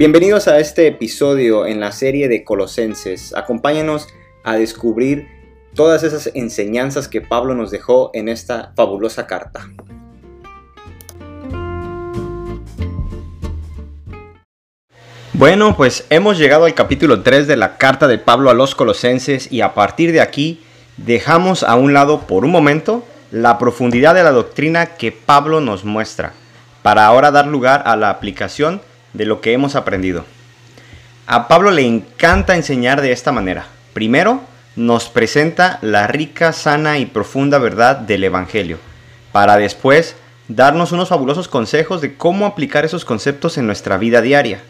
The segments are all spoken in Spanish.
Bienvenidos a este episodio en la serie de Colosenses. Acompáñanos a descubrir todas esas enseñanzas que Pablo nos dejó en esta fabulosa carta. Bueno, pues hemos llegado al capítulo 3 de la carta de Pablo a los Colosenses y a partir de aquí dejamos a un lado por un momento la profundidad de la doctrina que Pablo nos muestra, para ahora dar lugar a la aplicación de lo que hemos aprendido. A Pablo le encanta enseñar de esta manera. Primero, nos presenta la rica, sana y profunda verdad del Evangelio, para después darnos unos fabulosos consejos de cómo aplicar esos conceptos en nuestra vida diaria.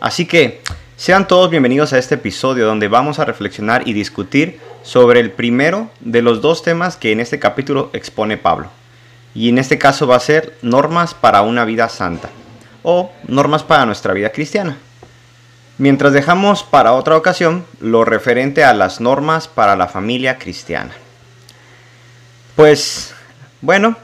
Así que, sean todos bienvenidos a este episodio donde vamos a reflexionar y discutir sobre el primero de los dos temas que en este capítulo expone Pablo. Y en este caso va a ser normas para una vida santa o normas para nuestra vida cristiana. Mientras dejamos para otra ocasión lo referente a las normas para la familia cristiana. Pues, bueno,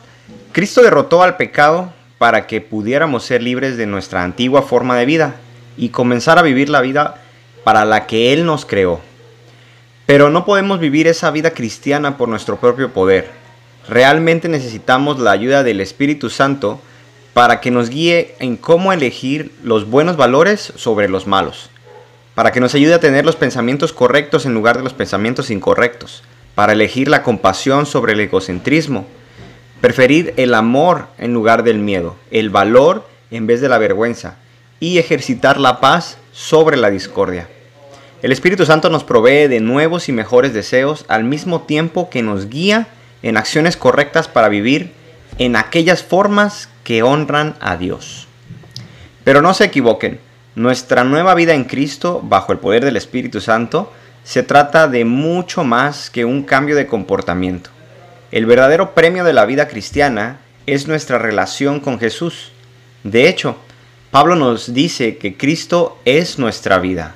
Cristo derrotó al pecado para que pudiéramos ser libres de nuestra antigua forma de vida y comenzar a vivir la vida para la que Él nos creó. Pero no podemos vivir esa vida cristiana por nuestro propio poder. Realmente necesitamos la ayuda del Espíritu Santo para que nos guíe en cómo elegir los buenos valores sobre los malos, para que nos ayude a tener los pensamientos correctos en lugar de los pensamientos incorrectos, para elegir la compasión sobre el egocentrismo, preferir el amor en lugar del miedo, el valor en vez de la vergüenza, y ejercitar la paz sobre la discordia. El Espíritu Santo nos provee de nuevos y mejores deseos al mismo tiempo que nos guía en acciones correctas para vivir en aquellas formas que honran a Dios. Pero no se equivoquen, nuestra nueva vida en Cristo, bajo el poder del Espíritu Santo, se trata de mucho más que un cambio de comportamiento. El verdadero premio de la vida cristiana es nuestra relación con Jesús. De hecho, Pablo nos dice que Cristo es nuestra vida.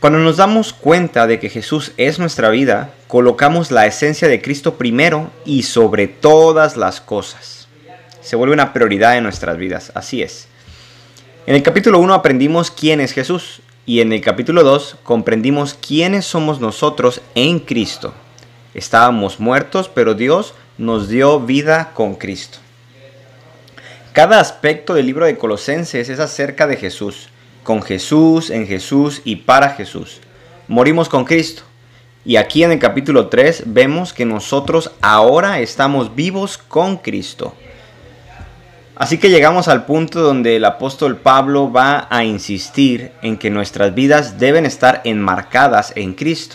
Cuando nos damos cuenta de que Jesús es nuestra vida, colocamos la esencia de Cristo primero y sobre todas las cosas. Se vuelve una prioridad en nuestras vidas, así es. En el capítulo 1 aprendimos quién es Jesús y en el capítulo 2 comprendimos quiénes somos nosotros en Cristo. Estábamos muertos, pero Dios nos dio vida con Cristo. Cada aspecto del libro de Colosenses es acerca de Jesús con Jesús, en Jesús y para Jesús. Morimos con Cristo. Y aquí en el capítulo 3 vemos que nosotros ahora estamos vivos con Cristo. Así que llegamos al punto donde el apóstol Pablo va a insistir en que nuestras vidas deben estar enmarcadas en Cristo.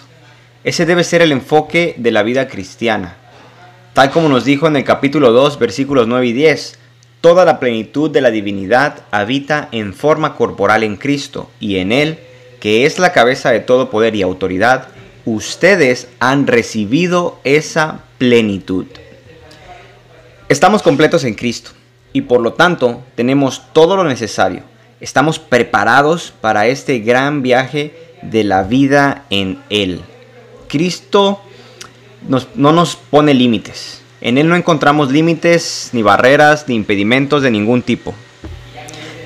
Ese debe ser el enfoque de la vida cristiana. Tal como nos dijo en el capítulo 2 versículos 9 y 10, Toda la plenitud de la divinidad habita en forma corporal en Cristo y en Él, que es la cabeza de todo poder y autoridad, ustedes han recibido esa plenitud. Estamos completos en Cristo y por lo tanto tenemos todo lo necesario. Estamos preparados para este gran viaje de la vida en Él. Cristo no nos pone límites. En Él no encontramos límites, ni barreras, ni impedimentos de ningún tipo.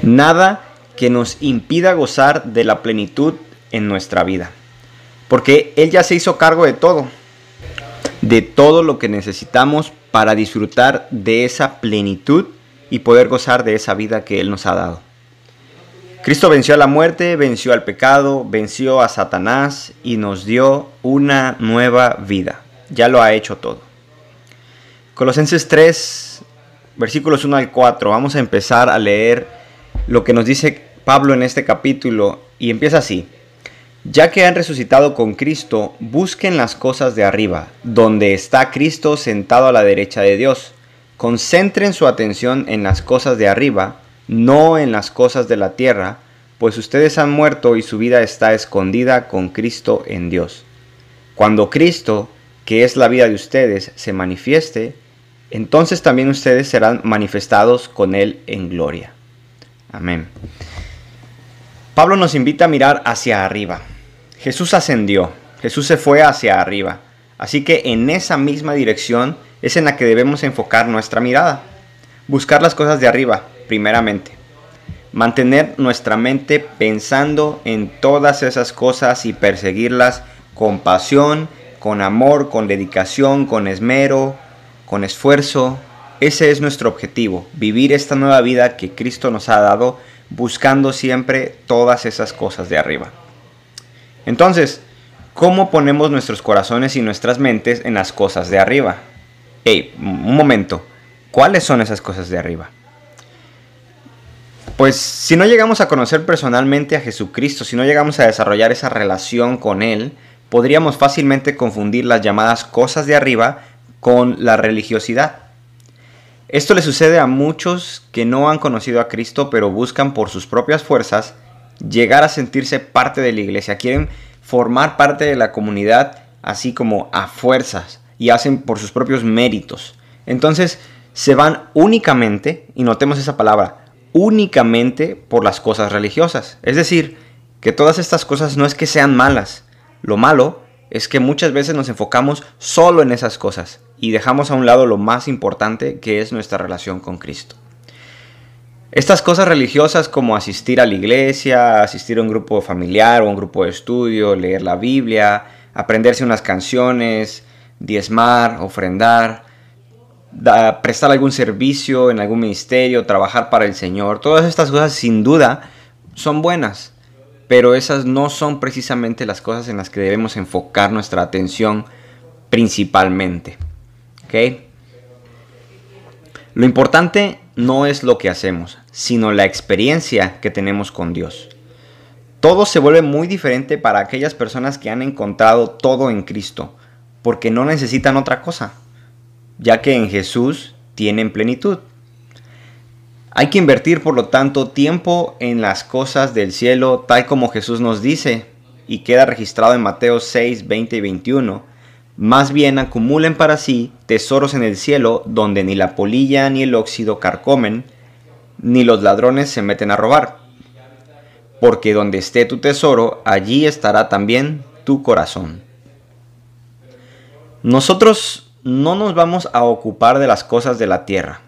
Nada que nos impida gozar de la plenitud en nuestra vida. Porque Él ya se hizo cargo de todo. De todo lo que necesitamos para disfrutar de esa plenitud y poder gozar de esa vida que Él nos ha dado. Cristo venció a la muerte, venció al pecado, venció a Satanás y nos dio una nueva vida. Ya lo ha hecho todo. Colosenses 3, versículos 1 al 4. Vamos a empezar a leer lo que nos dice Pablo en este capítulo y empieza así. Ya que han resucitado con Cristo, busquen las cosas de arriba, donde está Cristo sentado a la derecha de Dios. Concentren su atención en las cosas de arriba, no en las cosas de la tierra, pues ustedes han muerto y su vida está escondida con Cristo en Dios. Cuando Cristo, que es la vida de ustedes, se manifieste, entonces también ustedes serán manifestados con Él en gloria. Amén. Pablo nos invita a mirar hacia arriba. Jesús ascendió, Jesús se fue hacia arriba. Así que en esa misma dirección es en la que debemos enfocar nuestra mirada. Buscar las cosas de arriba, primeramente. Mantener nuestra mente pensando en todas esas cosas y perseguirlas con pasión, con amor, con dedicación, con esmero, con esfuerzo. Ese es nuestro objetivo, vivir esta nueva vida que Cristo nos ha dado, buscando siempre todas esas cosas de arriba. Entonces, ¿cómo ponemos nuestros corazones y nuestras mentes en las cosas de arriba? Hey, un momento, ¿cuáles son esas cosas de arriba? Pues si no llegamos a conocer personalmente a Jesucristo, si no llegamos a desarrollar esa relación con Él, podríamos fácilmente confundir las llamadas cosas de arriba con la religiosidad. Esto le sucede a muchos que no han conocido a Cristo pero buscan por sus propias fuerzas llegar a sentirse parte de la iglesia, quieren formar parte de la comunidad así como a fuerzas y hacen por sus propios méritos. Entonces se van únicamente, y notemos esa palabra, únicamente por las cosas religiosas. Es decir, que todas estas cosas no es que sean malas, lo malo es que muchas veces nos enfocamos solo en esas cosas y dejamos a un lado lo más importante que es nuestra relación con Cristo. Estas cosas religiosas como asistir a la iglesia, asistir a un grupo familiar o un grupo de estudio, leer la Biblia, aprenderse unas canciones, diezmar, ofrendar, prestar algún servicio en algún ministerio, trabajar para el Señor, todas estas cosas sin duda son buenas pero esas no son precisamente las cosas en las que debemos enfocar nuestra atención principalmente. Lo importante no es lo que hacemos, sino la experiencia que tenemos con Dios. Todo se vuelve muy diferente para aquellas personas que han encontrado todo en Cristo, porque no necesitan otra cosa, ya que en Jesús tienen plenitud. Hay que invertir, por lo tanto, tiempo en las cosas del cielo, tal como Jesús nos dice, y queda registrado en Mateo 6, 20 y 21. Más bien acumulen para sí tesoros en el cielo, donde ni la polilla ni el óxido carcomen, ni los ladrones se meten a robar. Porque donde esté tu tesoro, allí estará también tu corazón. Nosotros no nos vamos a ocupar de las cosas de la tierra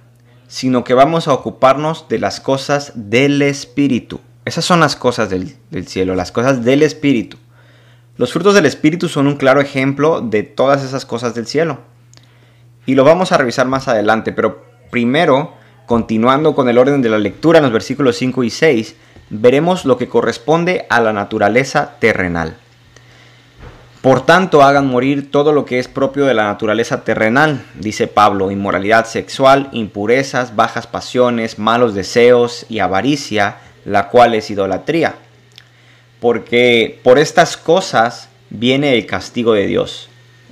sino que vamos a ocuparnos de las cosas del Espíritu. Esas son las cosas del, cielo, las cosas del Espíritu. Los frutos del Espíritu son un claro ejemplo de todas esas cosas del cielo. Y lo vamos a revisar más adelante, pero primero, continuando con el orden de la lectura en los versículos 5 y 6, veremos lo que corresponde a la naturaleza terrenal. Por tanto, hagan morir todo lo que es propio de la naturaleza terrenal, dice Pablo, inmoralidad sexual, impurezas, bajas pasiones, malos deseos y avaricia, la cual es idolatría. Porque por estas cosas viene el castigo de Dios.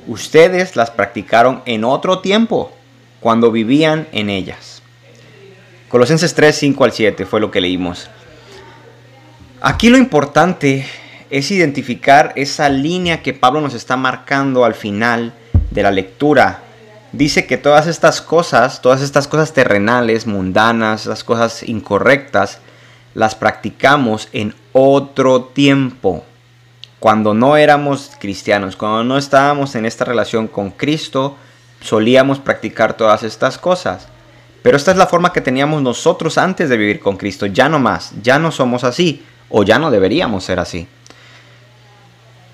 Ustedes las practicaron en otro tiempo, cuando vivían en ellas. Colosenses 3, 5 al 7 fue lo que leímos. Aquí lo importante es identificar esa línea que Pablo nos está marcando al final de la lectura. Dice que todas estas cosas, todas estas cosas terrenales, mundanas, las cosas incorrectas, las practicamos en otro tiempo. Cuando no éramos cristianos, cuando no estábamos en esta relación con Cristo, solíamos practicar todas estas cosas. Pero esta es la forma que teníamos nosotros antes de vivir con Cristo. Ya no más, ya no somos así, o ya no deberíamos ser así.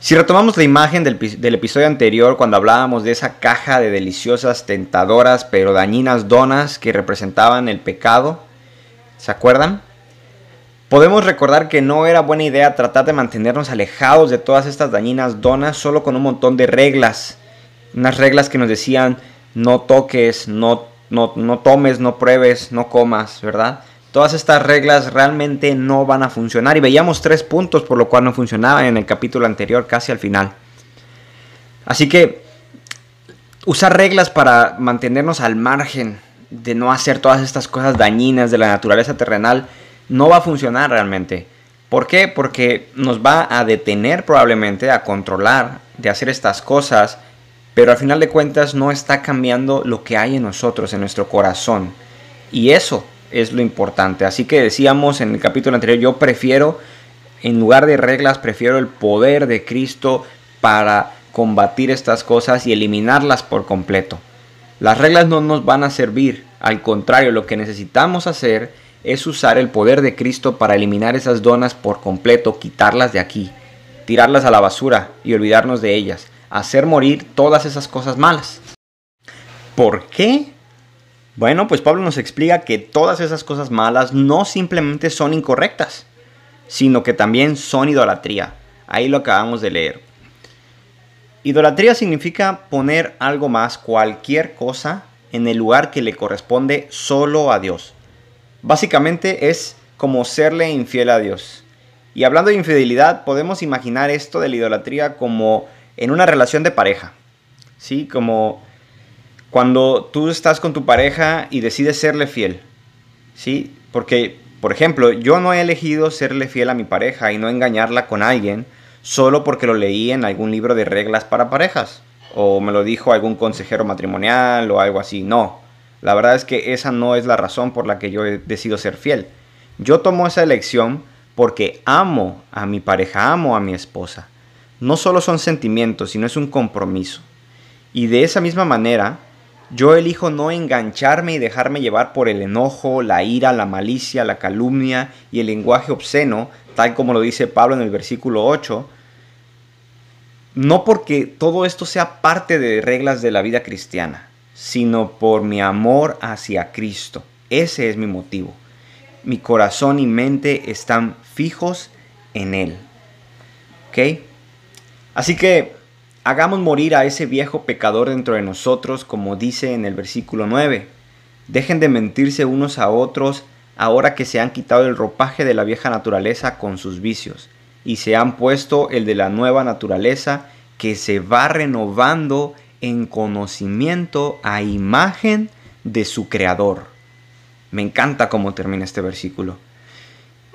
Si retomamos la imagen del, episodio anterior cuando hablábamos de esa caja de deliciosas, tentadoras pero dañinas donas que representaban el pecado, ¿se acuerdan? Podemos recordar que no era buena idea tratar de mantenernos alejados de todas estas dañinas donas solo con un montón de reglas. Unas reglas que nos decían no toques, no, no, no tomes, no pruebes, no comas, ¿verdad? Todas estas reglas realmente no van a funcionar. Y veíamos tres puntos por lo cual no funcionaban en el capítulo anterior, casi al final. Así que usar reglas para mantenernos al margen de no hacer todas estas cosas dañinas de la naturaleza terrenal no va a funcionar realmente. ¿Por qué? Porque nos va a detener probablemente a controlar de hacer estas cosas, pero al final de cuentas no está cambiando lo que hay en nosotros, en nuestro corazón. Y eso es lo importante. Así que decíamos en el capítulo anterior, yo prefiero, en lugar de reglas, prefiero el poder de Cristo para combatir estas cosas y eliminarlas por completo. Las reglas no nos van a servir, al contrario, lo que necesitamos hacer es usar el poder de Cristo para eliminar esas donas por completo, quitarlas de aquí, tirarlas a la basura y olvidarnos de ellas, hacer morir todas esas cosas malas. ¿Por qué? Bueno, pues Pablo nos explica que todas esas cosas malas no simplemente son incorrectas, sino que también son idolatría. Ahí lo acabamos de leer. Idolatría significa poner algo más, cualquier cosa, en el lugar que le corresponde solo a Dios. Básicamente es como serle infiel a Dios. Y hablando de infidelidad, podemos imaginar esto de la idolatría como en una relación de pareja. ¿Sí? Como cuando tú estás con tu pareja y decides serle fiel. ¿Sí? Porque, por ejemplo, yo no he elegido serle fiel a mi pareja y no engañarla con alguien solo porque lo leí en algún libro de reglas para parejas o me lo dijo algún consejero matrimonial o algo así. No, la verdad es que esa no es la razón por la que yo decido ser fiel. Yo tomo esa elección porque amo a mi pareja, amo a mi esposa. No solo son sentimientos, sino es un compromiso. Y de esa misma manera, yo elijo no engancharme y dejarme llevar por el enojo, la ira, la malicia, la calumnia y el lenguaje obsceno, tal como lo dice Pablo en el versículo 8, no porque todo esto sea parte de reglas de la vida cristiana, sino por mi amor hacia Cristo. Ese es mi motivo. Mi corazón y mente están fijos en Él. ¿Ok? Así que hagamos morir a ese viejo pecador dentro de nosotros, como dice en el versículo 9. Dejen de mentirse unos a otros ahora que se han quitado el ropaje de la vieja naturaleza con sus vicios y se han puesto el de la nueva naturaleza que se va renovando en conocimiento a imagen de su creador. Me encanta cómo termina este versículo.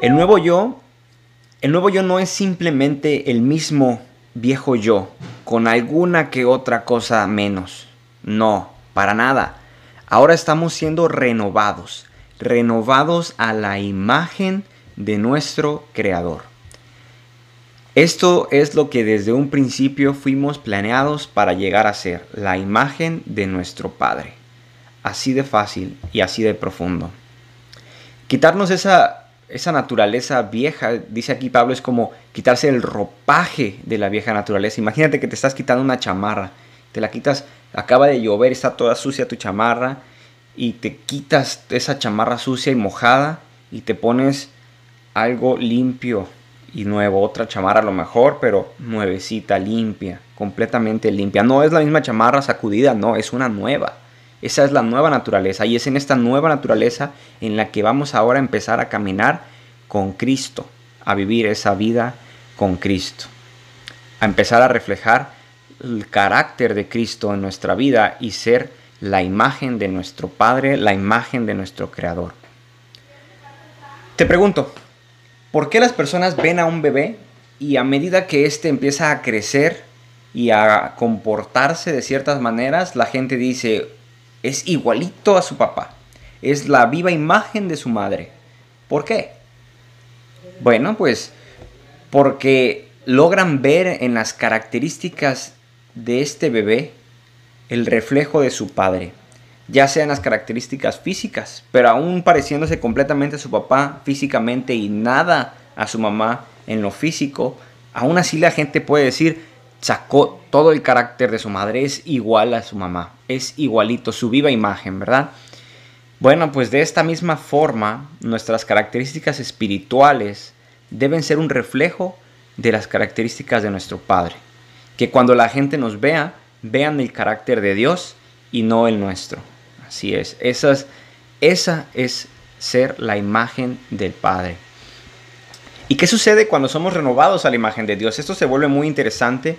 El nuevo yo, el nuevo yo no es simplemente el mismo viejo yo, con alguna que otra cosa menos. No, para nada. Ahora estamos siendo renovados, renovados a la imagen de nuestro creador. Esto es lo que desde un principio fuimos planeados para llegar a ser, la imagen de nuestro Padre. Así de fácil y así de profundo. Quitarnos esa, esa naturaleza vieja, dice aquí Pablo, es como quitarse el ropaje de la vieja naturaleza. Imagínate que te estás quitando una chamarra, te la quitas, acaba de llover, está toda sucia tu chamarra, y te quitas esa chamarra sucia y mojada y te pones algo limpio, y nuevo, otra chamarra a lo mejor, pero nuevecita, limpia, completamente limpia. No es la misma chamarra sacudida, no, es una nueva. Esa es la nueva naturaleza y es en esta nueva naturaleza en la que vamos ahora a empezar a caminar con Cristo, a vivir esa vida con Cristo, a empezar a reflejar el carácter de Cristo en nuestra vida y ser la imagen de nuestro Padre, la imagen de nuestro Creador. Te pregunto, ¿Por qué las personas ven a un bebé y a medida que éste empieza a crecer y a comportarse de ciertas maneras, la gente dice, es igualito a su papá, es la viva imagen de su madre? ¿Por qué? Bueno, pues porque logran ver en las características de este bebé el reflejo de su padre ya sean las características físicas, pero aún pareciéndose completamente a su papá físicamente y nada a su mamá en lo físico, aún así la gente puede decir, sacó todo el carácter de su madre, es igual a su mamá, es igualito, su viva imagen, ¿verdad? Bueno, pues de esta misma forma, nuestras características espirituales deben ser un reflejo de las características de nuestro Padre. Que cuando la gente nos vea, vean el carácter de Dios y no el nuestro. Así es, esa es, esa es ser la imagen del Padre. ¿Y qué sucede cuando somos renovados a la imagen de Dios? Esto se vuelve muy interesante.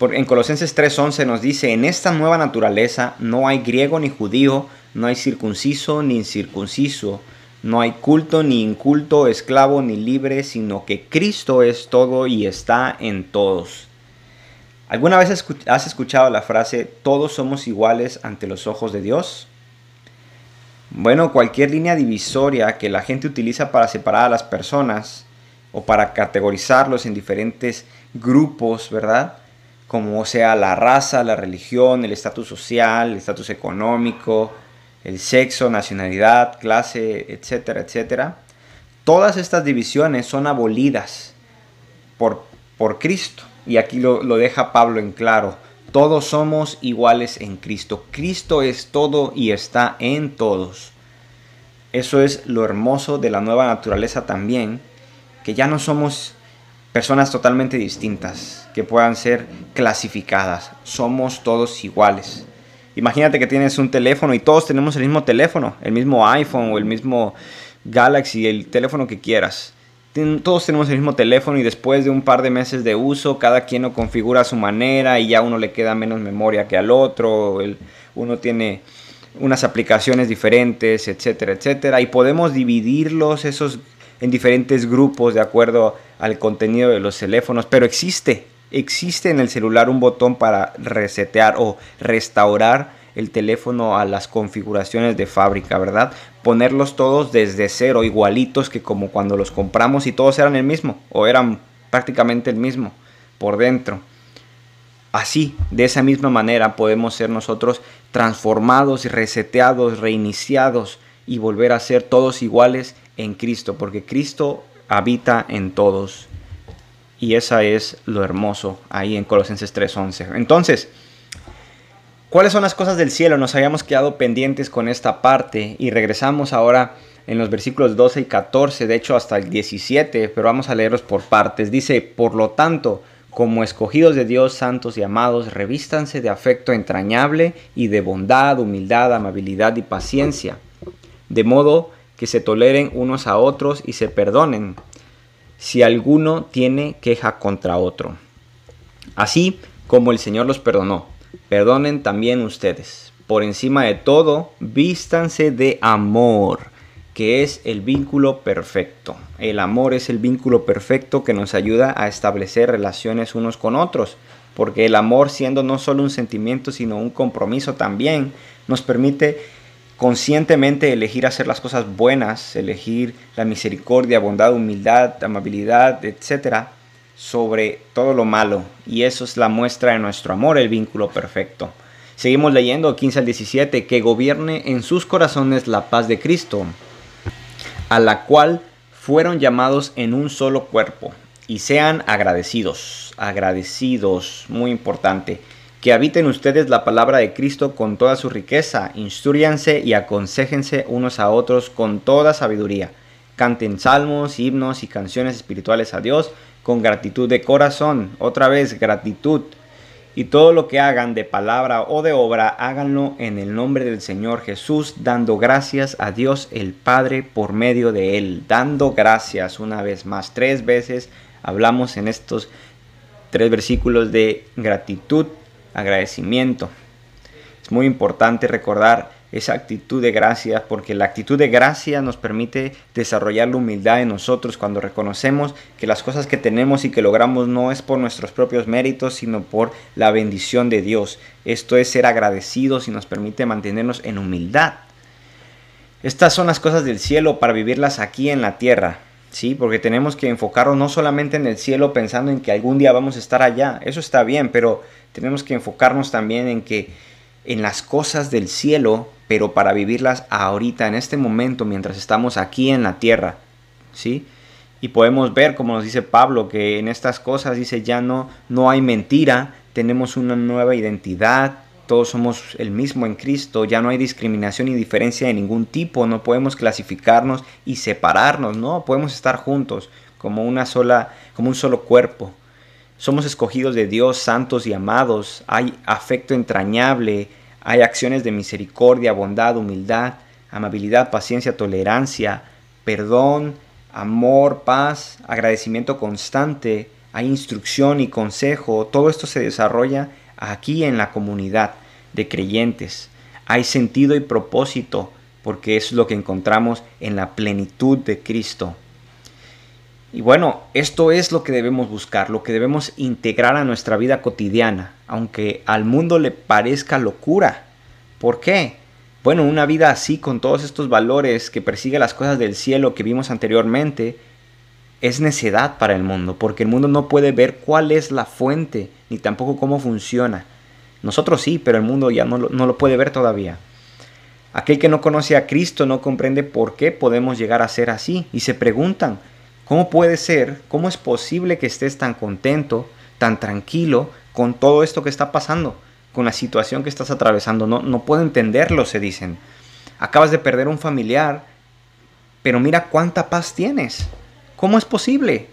en Colosenses 3:11 nos dice, en esta nueva naturaleza no hay griego ni judío, no hay circunciso ni incircunciso, no hay culto ni inculto, esclavo ni libre, sino que Cristo es todo y está en todos. ¿Alguna vez has escuchado la frase, todos somos iguales ante los ojos de Dios? Bueno, cualquier línea divisoria que la gente utiliza para separar a las personas o para categorizarlos en diferentes grupos, ¿verdad? Como sea la raza, la religión, el estatus social, el estatus económico, el sexo, nacionalidad, clase, etcétera, etcétera. Todas estas divisiones son abolidas por, por Cristo. Y aquí lo, lo deja Pablo en claro. Todos somos iguales en Cristo. Cristo es todo y está en todos. Eso es lo hermoso de la nueva naturaleza también, que ya no somos personas totalmente distintas, que puedan ser clasificadas. Somos todos iguales. Imagínate que tienes un teléfono y todos tenemos el mismo teléfono, el mismo iPhone o el mismo Galaxy, el teléfono que quieras. Todos tenemos el mismo teléfono y después de un par de meses de uso, cada quien lo configura a su manera y ya uno le queda menos memoria que al otro. uno tiene unas aplicaciones diferentes, etcétera, etcétera. Y podemos dividirlos esos en diferentes grupos de acuerdo al contenido de los teléfonos. Pero existe, existe en el celular un botón para resetear o restaurar el teléfono a las configuraciones de fábrica, ¿verdad? Ponerlos todos desde cero, igualitos que como cuando los compramos y todos eran el mismo o eran prácticamente el mismo por dentro. Así, de esa misma manera podemos ser nosotros transformados reseteados, reiniciados y volver a ser todos iguales en Cristo, porque Cristo habita en todos. Y esa es lo hermoso ahí en Colosenses 3:11. Entonces, ¿Cuáles son las cosas del cielo? Nos habíamos quedado pendientes con esta parte y regresamos ahora en los versículos 12 y 14, de hecho hasta el 17, pero vamos a leerlos por partes. Dice, por lo tanto, como escogidos de Dios, santos y amados, revístanse de afecto entrañable y de bondad, humildad, amabilidad y paciencia, de modo que se toleren unos a otros y se perdonen si alguno tiene queja contra otro. Así como el Señor los perdonó perdonen también ustedes. Por encima de todo, vístanse de amor, que es el vínculo perfecto. El amor es el vínculo perfecto que nos ayuda a establecer relaciones unos con otros, porque el amor siendo no solo un sentimiento, sino un compromiso también, nos permite conscientemente elegir hacer las cosas buenas, elegir la misericordia, bondad, humildad, amabilidad, etcétera, sobre todo lo malo. Y eso es la muestra de nuestro amor, el vínculo perfecto. Seguimos leyendo 15 al 17, que gobierne en sus corazones la paz de Cristo, a la cual fueron llamados en un solo cuerpo, y sean agradecidos, agradecidos, muy importante, que habiten ustedes la palabra de Cristo con toda su riqueza, instruyanse y aconsejense unos a otros con toda sabiduría, canten salmos, himnos y canciones espirituales a Dios, con gratitud de corazón, otra vez gratitud. Y todo lo que hagan de palabra o de obra, háganlo en el nombre del Señor Jesús, dando gracias a Dios el Padre por medio de Él. Dando gracias una vez más, tres veces hablamos en estos tres versículos de gratitud, agradecimiento. Es muy importante recordar esa actitud de gracia, porque la actitud de gracia nos permite desarrollar la humildad en nosotros cuando reconocemos que las cosas que tenemos y que logramos no es por nuestros propios méritos, sino por la bendición de Dios. Esto es ser agradecidos y nos permite mantenernos en humildad. Estas son las cosas del cielo para vivirlas aquí en la tierra. Sí, porque tenemos que enfocarnos no solamente en el cielo pensando en que algún día vamos a estar allá, eso está bien, pero tenemos que enfocarnos también en que en las cosas del cielo pero para vivirlas ahorita, en este momento, mientras estamos aquí en la tierra, ¿sí? Y podemos ver, como nos dice Pablo, que en estas cosas dice ya no, no hay mentira, tenemos una nueva identidad, todos somos el mismo en Cristo, ya no hay discriminación ni diferencia de ningún tipo, no podemos clasificarnos y separarnos, no, podemos estar juntos como una sola, como un solo cuerpo. Somos escogidos de Dios, santos y amados, hay afecto entrañable, hay acciones de misericordia, bondad, humildad, amabilidad, paciencia, tolerancia, perdón, amor, paz, agradecimiento constante, hay instrucción y consejo. Todo esto se desarrolla aquí en la comunidad de creyentes. Hay sentido y propósito porque es lo que encontramos en la plenitud de Cristo. Y bueno, esto es lo que debemos buscar, lo que debemos integrar a nuestra vida cotidiana, aunque al mundo le parezca locura. ¿Por qué? Bueno, una vida así, con todos estos valores que persigue las cosas del cielo que vimos anteriormente, es necedad para el mundo, porque el mundo no puede ver cuál es la fuente, ni tampoco cómo funciona. Nosotros sí, pero el mundo ya no lo, no lo puede ver todavía. Aquel que no conoce a Cristo no comprende por qué podemos llegar a ser así y se preguntan, ¿cómo puede ser, cómo es posible que estés tan contento, tan tranquilo con todo esto que está pasando, con la situación que estás atravesando? No, no puedo entenderlo, se dicen. Acabas de perder un familiar, pero mira cuánta paz tienes. ¿Cómo es posible?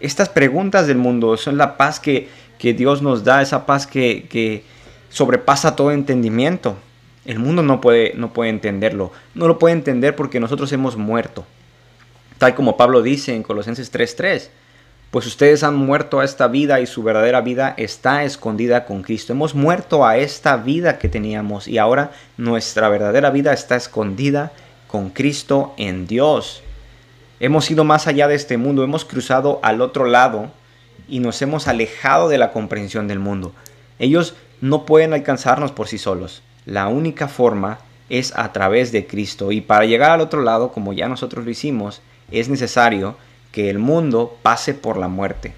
Estas preguntas del mundo son la paz que, que Dios nos da, esa paz que, que sobrepasa todo entendimiento. El mundo no puede, no puede entenderlo. No lo puede entender porque nosotros hemos muerto. Tal como Pablo dice en Colosenses 3:3. Pues ustedes han muerto a esta vida y su verdadera vida está escondida con Cristo. Hemos muerto a esta vida que teníamos y ahora nuestra verdadera vida está escondida con Cristo en Dios. Hemos ido más allá de este mundo, hemos cruzado al otro lado y nos hemos alejado de la comprensión del mundo. Ellos no pueden alcanzarnos por sí solos. La única forma es a través de Cristo. Y para llegar al otro lado, como ya nosotros lo hicimos, es necesario que el mundo pase por la muerte.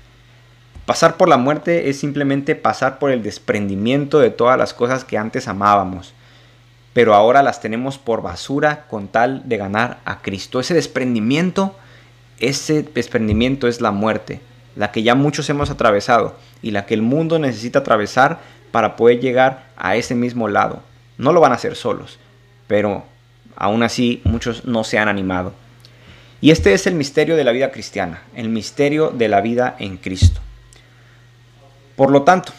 Pasar por la muerte es simplemente pasar por el desprendimiento de todas las cosas que antes amábamos, pero ahora las tenemos por basura con tal de ganar a Cristo. Ese desprendimiento, ese desprendimiento es la muerte, la que ya muchos hemos atravesado y la que el mundo necesita atravesar para poder llegar a ese mismo lado. No lo van a hacer solos, pero aún así muchos no se han animado. Y este es el misterio de la vida cristiana, el misterio de la vida en Cristo. Por lo tanto,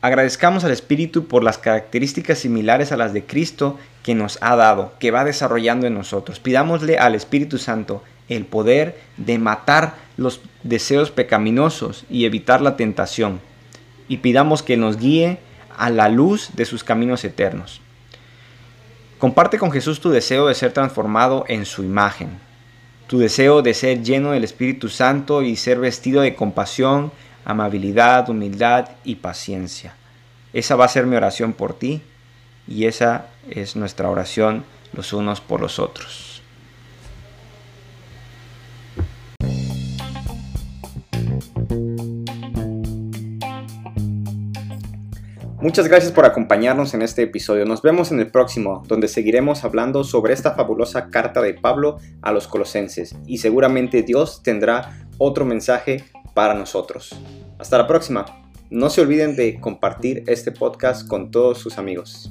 agradezcamos al Espíritu por las características similares a las de Cristo que nos ha dado, que va desarrollando en nosotros. Pidámosle al Espíritu Santo el poder de matar los deseos pecaminosos y evitar la tentación. Y pidamos que nos guíe a la luz de sus caminos eternos. Comparte con Jesús tu deseo de ser transformado en su imagen, tu deseo de ser lleno del Espíritu Santo y ser vestido de compasión, amabilidad, humildad y paciencia. Esa va a ser mi oración por ti y esa es nuestra oración los unos por los otros. Muchas gracias por acompañarnos en este episodio. Nos vemos en el próximo, donde seguiremos hablando sobre esta fabulosa carta de Pablo a los colosenses y seguramente Dios tendrá otro mensaje para nosotros. Hasta la próxima. No se olviden de compartir este podcast con todos sus amigos.